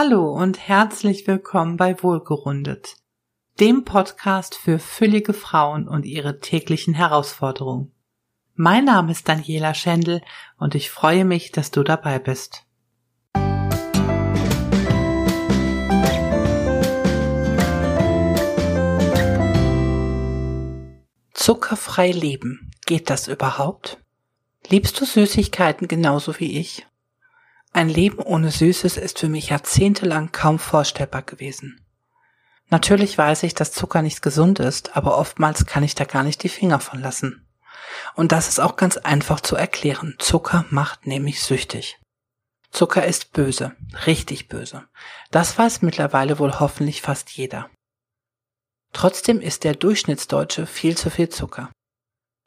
Hallo und herzlich willkommen bei Wohlgerundet, dem Podcast für füllige Frauen und ihre täglichen Herausforderungen. Mein Name ist Daniela Schendl und ich freue mich, dass du dabei bist. Zuckerfrei leben. Geht das überhaupt? Liebst du Süßigkeiten genauso wie ich? Ein Leben ohne Süßes ist für mich jahrzehntelang kaum vorstellbar gewesen. Natürlich weiß ich, dass Zucker nicht gesund ist, aber oftmals kann ich da gar nicht die Finger von lassen. Und das ist auch ganz einfach zu erklären. Zucker macht nämlich süchtig. Zucker ist böse, richtig böse. Das weiß mittlerweile wohl hoffentlich fast jeder. Trotzdem isst der Durchschnittsdeutsche viel zu viel Zucker.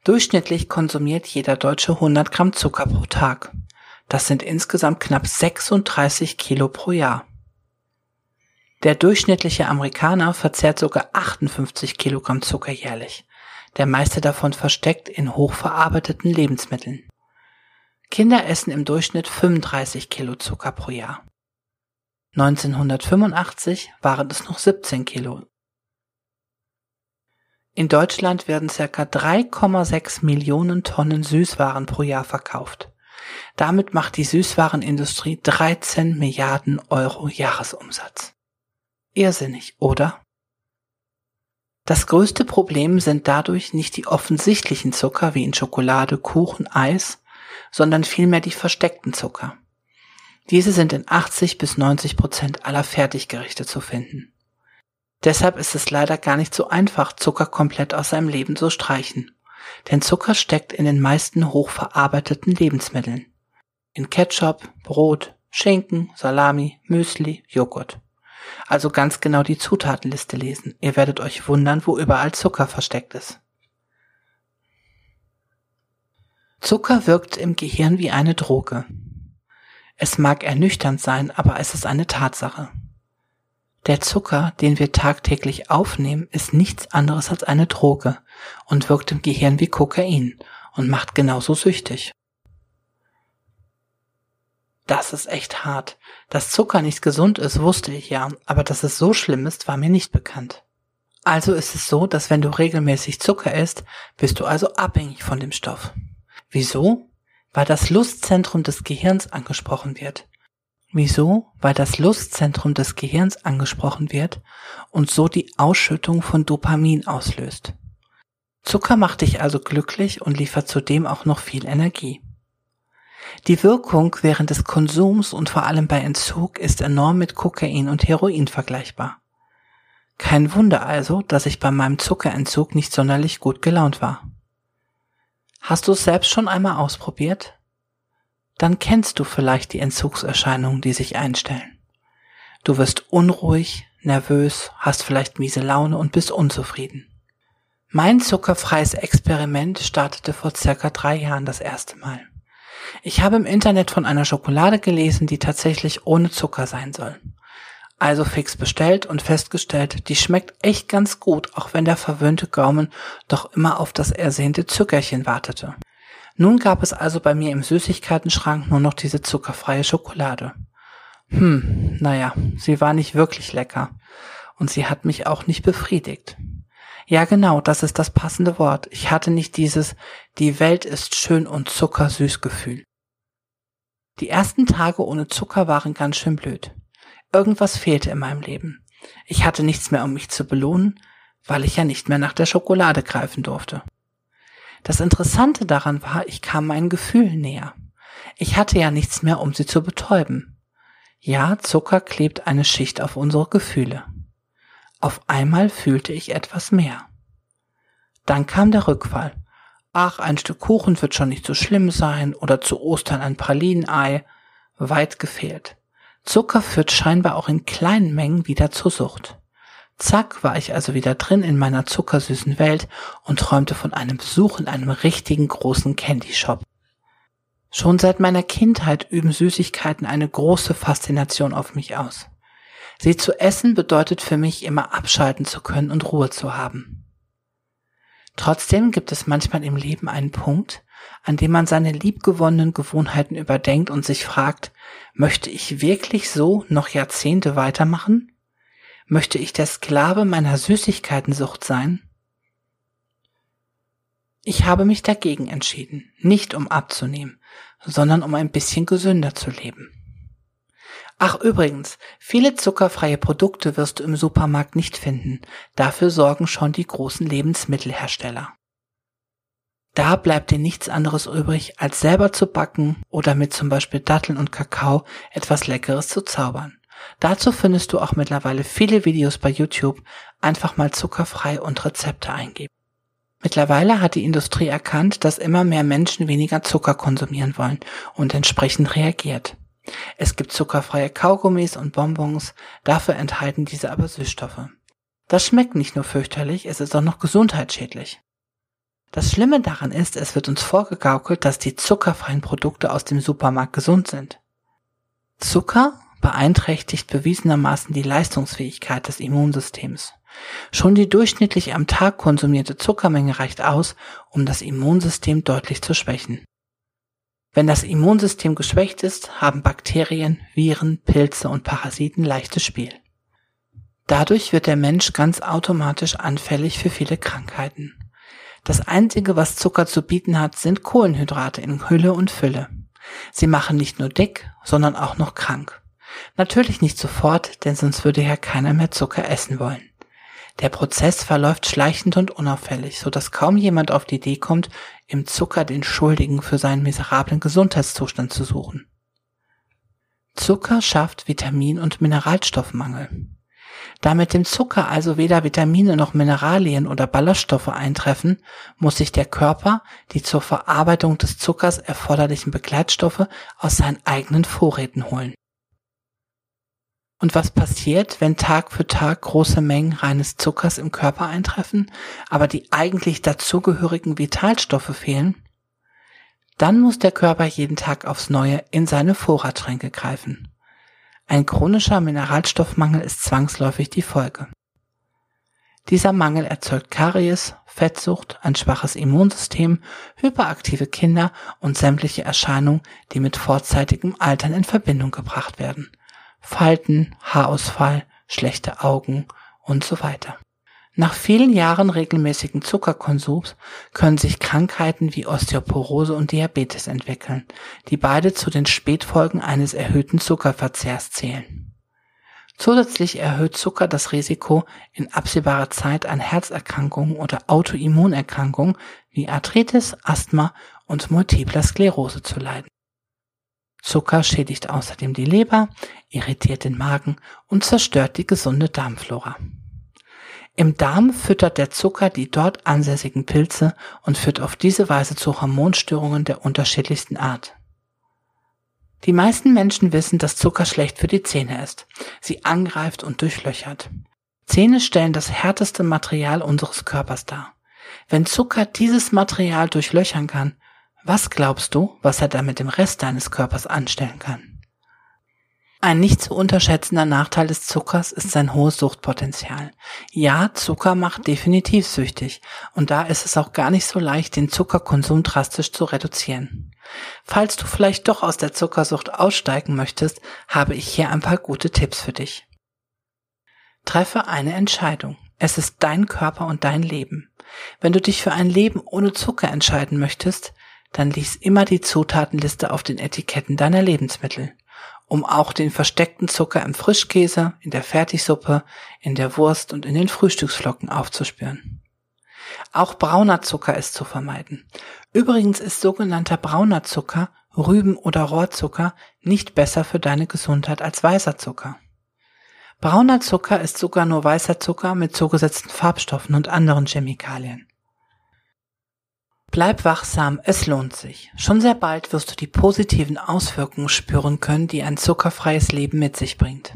Durchschnittlich konsumiert jeder Deutsche 100 Gramm Zucker pro Tag. Das sind insgesamt knapp 36 Kilo pro Jahr. Der durchschnittliche Amerikaner verzehrt sogar 58 Kilogramm Zucker jährlich. Der meiste davon versteckt in hochverarbeiteten Lebensmitteln. Kinder essen im Durchschnitt 35 Kilo Zucker pro Jahr. 1985 waren es noch 17 Kilo. In Deutschland werden ca. 3,6 Millionen Tonnen Süßwaren pro Jahr verkauft. Damit macht die Süßwarenindustrie 13 Milliarden Euro Jahresumsatz. Irrsinnig, oder? Das größte Problem sind dadurch nicht die offensichtlichen Zucker wie in Schokolade, Kuchen, Eis, sondern vielmehr die versteckten Zucker. Diese sind in 80 bis 90 Prozent aller Fertiggerichte zu finden. Deshalb ist es leider gar nicht so einfach, Zucker komplett aus seinem Leben zu streichen. Denn Zucker steckt in den meisten hochverarbeiteten Lebensmitteln. In Ketchup, Brot, Schinken, Salami, Müsli, Joghurt. Also ganz genau die Zutatenliste lesen. Ihr werdet euch wundern, wo überall Zucker versteckt ist. Zucker wirkt im Gehirn wie eine Droge. Es mag ernüchternd sein, aber es ist eine Tatsache. Der Zucker, den wir tagtäglich aufnehmen, ist nichts anderes als eine Droge und wirkt im Gehirn wie Kokain und macht genauso süchtig. Das ist echt hart. Dass Zucker nicht gesund ist, wusste ich ja, aber dass es so schlimm ist, war mir nicht bekannt. Also ist es so, dass wenn du regelmäßig Zucker isst, bist du also abhängig von dem Stoff. Wieso? Weil das Lustzentrum des Gehirns angesprochen wird. Wieso? Weil das Lustzentrum des Gehirns angesprochen wird und so die Ausschüttung von Dopamin auslöst. Zucker macht dich also glücklich und liefert zudem auch noch viel Energie. Die Wirkung während des Konsums und vor allem bei Entzug ist enorm mit Kokain und Heroin vergleichbar. Kein Wunder also, dass ich bei meinem Zuckerentzug nicht sonderlich gut gelaunt war. Hast du es selbst schon einmal ausprobiert? Dann kennst du vielleicht die Entzugserscheinungen, die sich einstellen. Du wirst unruhig, nervös, hast vielleicht miese Laune und bist unzufrieden. Mein zuckerfreies Experiment startete vor circa drei Jahren das erste Mal. Ich habe im Internet von einer Schokolade gelesen, die tatsächlich ohne Zucker sein soll. Also fix bestellt und festgestellt, die schmeckt echt ganz gut, auch wenn der verwöhnte Gaumen doch immer auf das ersehnte Zuckerchen wartete. Nun gab es also bei mir im Süßigkeitenschrank nur noch diese zuckerfreie Schokolade. Hm, naja, sie war nicht wirklich lecker. Und sie hat mich auch nicht befriedigt. Ja, genau, das ist das passende Wort. Ich hatte nicht dieses Die Welt ist schön und zuckersüß Gefühl. Die ersten Tage ohne Zucker waren ganz schön blöd. Irgendwas fehlte in meinem Leben. Ich hatte nichts mehr, um mich zu belohnen, weil ich ja nicht mehr nach der Schokolade greifen durfte. Das Interessante daran war, ich kam meinen Gefühlen näher. Ich hatte ja nichts mehr, um sie zu betäuben. Ja, Zucker klebt eine Schicht auf unsere Gefühle. Auf einmal fühlte ich etwas mehr. Dann kam der Rückfall. Ach, ein Stück Kuchen wird schon nicht so schlimm sein oder zu Ostern ein Pralinenei. Weit gefehlt. Zucker führt scheinbar auch in kleinen Mengen wieder zur Sucht. Zack war ich also wieder drin in meiner zuckersüßen Welt und träumte von einem Besuch in einem richtigen großen Candy Shop. Schon seit meiner Kindheit üben Süßigkeiten eine große Faszination auf mich aus. Sie zu essen bedeutet für mich immer abschalten zu können und Ruhe zu haben. Trotzdem gibt es manchmal im Leben einen Punkt, an dem man seine liebgewonnenen Gewohnheiten überdenkt und sich fragt, möchte ich wirklich so noch Jahrzehnte weitermachen? Möchte ich der Sklave meiner Süßigkeitensucht sein? Ich habe mich dagegen entschieden, nicht um abzunehmen, sondern um ein bisschen gesünder zu leben. Ach übrigens, viele zuckerfreie Produkte wirst du im Supermarkt nicht finden, dafür sorgen schon die großen Lebensmittelhersteller. Da bleibt dir nichts anderes übrig, als selber zu backen oder mit zum Beispiel Datteln und Kakao etwas Leckeres zu zaubern. Dazu findest du auch mittlerweile viele Videos bei YouTube, einfach mal zuckerfrei und Rezepte eingeben. Mittlerweile hat die Industrie erkannt, dass immer mehr Menschen weniger Zucker konsumieren wollen und entsprechend reagiert. Es gibt zuckerfreie Kaugummis und Bonbons, dafür enthalten diese aber Süßstoffe. Das schmeckt nicht nur fürchterlich, es ist auch noch gesundheitsschädlich. Das Schlimme daran ist, es wird uns vorgegaukelt, dass die zuckerfreien Produkte aus dem Supermarkt gesund sind. Zucker beeinträchtigt bewiesenermaßen die Leistungsfähigkeit des Immunsystems. Schon die durchschnittlich am Tag konsumierte Zuckermenge reicht aus, um das Immunsystem deutlich zu schwächen. Wenn das Immunsystem geschwächt ist, haben Bakterien, Viren, Pilze und Parasiten leichtes Spiel. Dadurch wird der Mensch ganz automatisch anfällig für viele Krankheiten. Das Einzige, was Zucker zu bieten hat, sind Kohlenhydrate in Hülle und Fülle. Sie machen nicht nur dick, sondern auch noch krank. Natürlich nicht sofort, denn sonst würde ja keiner mehr Zucker essen wollen. Der Prozess verläuft schleichend und unauffällig, so dass kaum jemand auf die Idee kommt, im Zucker den Schuldigen für seinen miserablen Gesundheitszustand zu suchen. Zucker schafft Vitamin- und Mineralstoffmangel. Da mit dem Zucker also weder Vitamine noch Mineralien oder Ballaststoffe eintreffen, muss sich der Körper die zur Verarbeitung des Zuckers erforderlichen Begleitstoffe aus seinen eigenen Vorräten holen. Und was passiert, wenn Tag für Tag große Mengen reines Zuckers im Körper eintreffen, aber die eigentlich dazugehörigen Vitalstoffe fehlen? Dann muss der Körper jeden Tag aufs Neue in seine Vorratschränke greifen. Ein chronischer Mineralstoffmangel ist zwangsläufig die Folge. Dieser Mangel erzeugt Karies, Fettsucht, ein schwaches Immunsystem, hyperaktive Kinder und sämtliche Erscheinungen, die mit vorzeitigem Altern in Verbindung gebracht werden. Falten, Haarausfall, schlechte Augen und so weiter. Nach vielen Jahren regelmäßigen Zuckerkonsums können sich Krankheiten wie Osteoporose und Diabetes entwickeln, die beide zu den Spätfolgen eines erhöhten Zuckerverzehrs zählen. Zusätzlich erhöht Zucker das Risiko, in absehbarer Zeit an Herzerkrankungen oder Autoimmunerkrankungen wie Arthritis, Asthma und multipler Sklerose zu leiden. Zucker schädigt außerdem die Leber, irritiert den Magen und zerstört die gesunde Darmflora. Im Darm füttert der Zucker die dort ansässigen Pilze und führt auf diese Weise zu Hormonstörungen der unterschiedlichsten Art. Die meisten Menschen wissen, dass Zucker schlecht für die Zähne ist, sie angreift und durchlöchert. Zähne stellen das härteste Material unseres Körpers dar. Wenn Zucker dieses Material durchlöchern kann, was glaubst du, was er da mit dem Rest deines Körpers anstellen kann? Ein nicht zu unterschätzender Nachteil des Zuckers ist sein hohes Suchtpotenzial. Ja, Zucker macht definitiv süchtig und da ist es auch gar nicht so leicht, den Zuckerkonsum drastisch zu reduzieren. Falls du vielleicht doch aus der Zuckersucht aussteigen möchtest, habe ich hier ein paar gute Tipps für dich. Treffe eine Entscheidung. Es ist dein Körper und dein Leben. Wenn du dich für ein Leben ohne Zucker entscheiden möchtest, dann lies immer die Zutatenliste auf den Etiketten deiner Lebensmittel, um auch den versteckten Zucker im Frischkäse, in der Fertigsuppe, in der Wurst und in den Frühstücksflocken aufzuspüren. Auch brauner Zucker ist zu vermeiden. Übrigens ist sogenannter brauner Zucker, Rüben- oder Rohrzucker nicht besser für deine Gesundheit als weißer Zucker. Brauner Zucker ist sogar nur weißer Zucker mit zugesetzten Farbstoffen und anderen Chemikalien. Bleib wachsam, es lohnt sich. Schon sehr bald wirst du die positiven Auswirkungen spüren können, die ein zuckerfreies Leben mit sich bringt.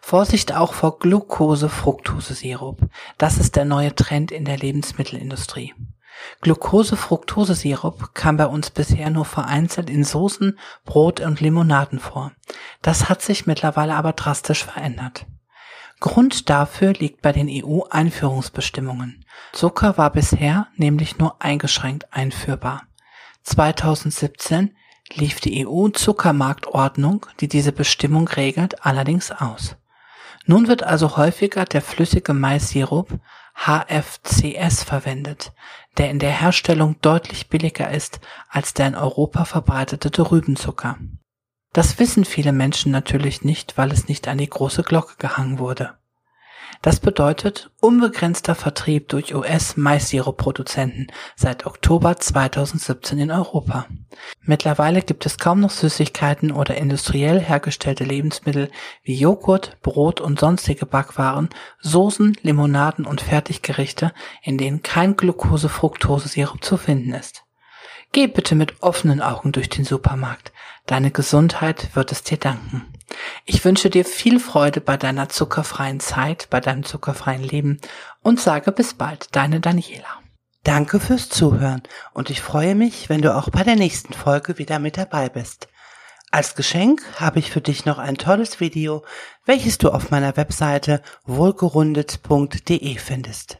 Vorsicht auch vor Glucose-Fructose-Sirup. Das ist der neue Trend in der Lebensmittelindustrie. Glucose-Fructose-Sirup kam bei uns bisher nur vereinzelt in Soßen, Brot und Limonaden vor. Das hat sich mittlerweile aber drastisch verändert. Grund dafür liegt bei den EU-Einführungsbestimmungen. Zucker war bisher nämlich nur eingeschränkt einführbar. 2017 lief die EU-Zuckermarktordnung, die diese Bestimmung regelt, allerdings aus. Nun wird also häufiger der flüssige Maissirup HFCS verwendet, der in der Herstellung deutlich billiger ist als der in Europa verbreitete Rübenzucker. Das wissen viele Menschen natürlich nicht, weil es nicht an die große Glocke gehangen wurde. Das bedeutet unbegrenzter Vertrieb durch US-Maissirup-Produzenten seit Oktober 2017 in Europa. Mittlerweile gibt es kaum noch Süßigkeiten oder industriell hergestellte Lebensmittel wie Joghurt, Brot und sonstige Backwaren, Soßen, Limonaden und Fertiggerichte, in denen kein Glucose-Fructose-Sirup zu finden ist. Geh bitte mit offenen Augen durch den Supermarkt. Deine Gesundheit wird es dir danken. Ich wünsche dir viel Freude bei deiner zuckerfreien Zeit, bei deinem zuckerfreien Leben und sage bis bald, deine Daniela. Danke fürs Zuhören und ich freue mich, wenn du auch bei der nächsten Folge wieder mit dabei bist. Als Geschenk habe ich für dich noch ein tolles Video, welches du auf meiner Webseite wohlgerundet.de findest.